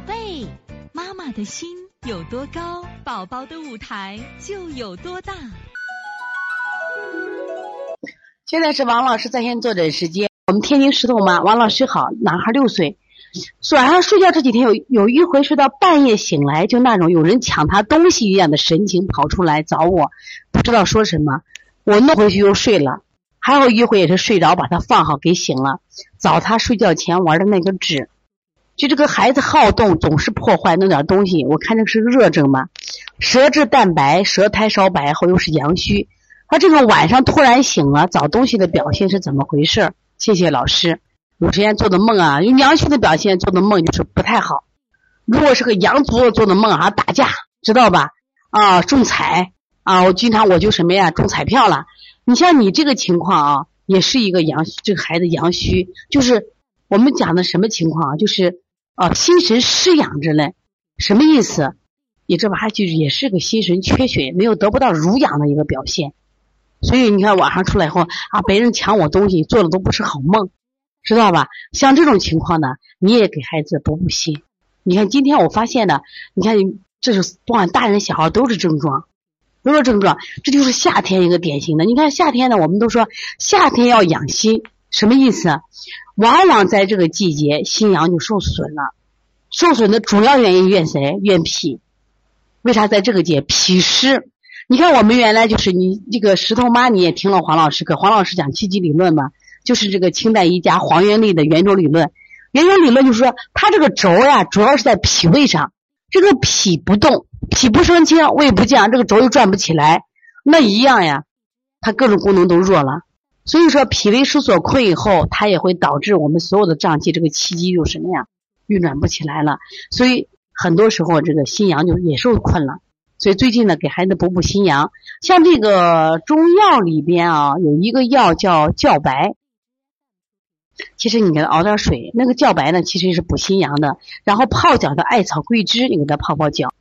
宝贝，妈妈的心有多高，宝宝的舞台就有多大。现在是王老师在线坐诊时间。我们天津石头妈，王老师好，男孩六岁，晚上睡觉这几天有有一回睡到半夜醒来，就那种有人抢他东西一样的神情跑出来找我，不知道说什么，我弄回去又睡了。还有一回也是睡着把他放好给醒了，找他睡觉前玩的那个纸。就这个孩子好动，总是破坏弄点东西。我看这是热症吧，舌质淡白，舌苔稍白，后又是阳虚。他这个晚上突然醒了，找东西的表现是怎么回事？谢谢老师。有时间做的梦啊，有阳虚的表现做的梦就是不太好。如果是个阳足做的梦啊，打架，知道吧？啊，中彩啊，我经常我就什么呀，中彩票了。你像你这个情况啊，也是一个阳虚，这个孩子阳虚，就是我们讲的什么情况啊？就是。啊，心神失养之类，什么意思？你这玩意儿就也是个心神缺血，没有得不到濡养的一个表现。所以你看晚上出来以后啊，别人抢我东西，做的都不是好梦，知道吧？像这种情况呢，你也给孩子补补心。你看今天我发现的，你看这是不管大人小孩都是症状，都是症状，这就是夏天一个典型的。你看夏天呢，我们都说夏天要养心，什么意思？往往在这个季节，心阳就受损了。受损的主要原因怨谁？怨脾。为啥在这个节脾湿？你看我们原来就是你这个石头妈，你也听了黄老师课，黄老师讲气机理论嘛，就是这个清代医家黄元丽的圆周理论。圆周理论就是说，它这个轴呀，主要是在脾胃上。这个脾不动，脾不升清，胃不降，这个轴又转不起来，那一样呀，它各种功能都弱了。所以说，脾胃失所困以后，它也会导致我们所有的脏器这个气机就什么呀，运转不起来了。所以很多时候这个心阳就也受困了。所以最近呢，给孩子补补心阳，像这个中药里边啊，有一个药叫茭白。其实你给他熬点水，那个茭白呢，其实是补心阳的。然后泡脚的艾草、桂枝，你给他泡泡脚。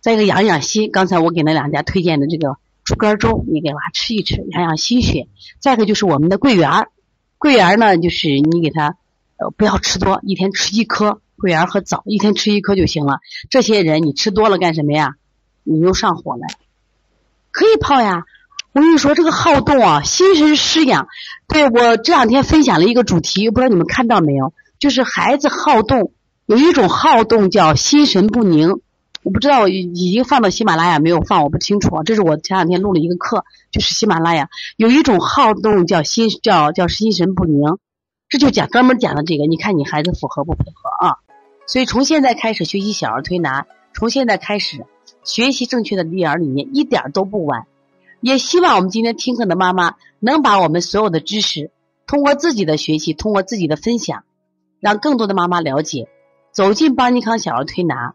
再一个养养心，刚才我给那两家推荐的这个。猪肝粥，你给娃吃一吃，养养心血。再一个就是我们的桂圆儿，桂圆儿呢，就是你给他呃不要吃多，一天吃一颗桂圆和枣，一天吃一颗就行了。这些人你吃多了干什么呀？你又上火了。可以泡呀。我跟你说，这个好动啊，心神失养。对我这两天分享了一个主题，不知道你们看到没有？就是孩子好动，有一种好动叫心神不宁。我不知道已经放到喜马拉雅没有放，我不清楚。这是我前两天录了一个课，就是喜马拉雅有一种好动叫心叫叫心神不宁，这就讲专门讲的这个。你看你孩子符合不符合啊？所以从现在开始学习小儿推拿，从现在开始学习正确的育儿理念，一点都不晚。也希望我们今天听课的妈妈能把我们所有的知识，通过自己的学习，通过自己的分享，让更多的妈妈了解，走进邦尼康小儿推拿。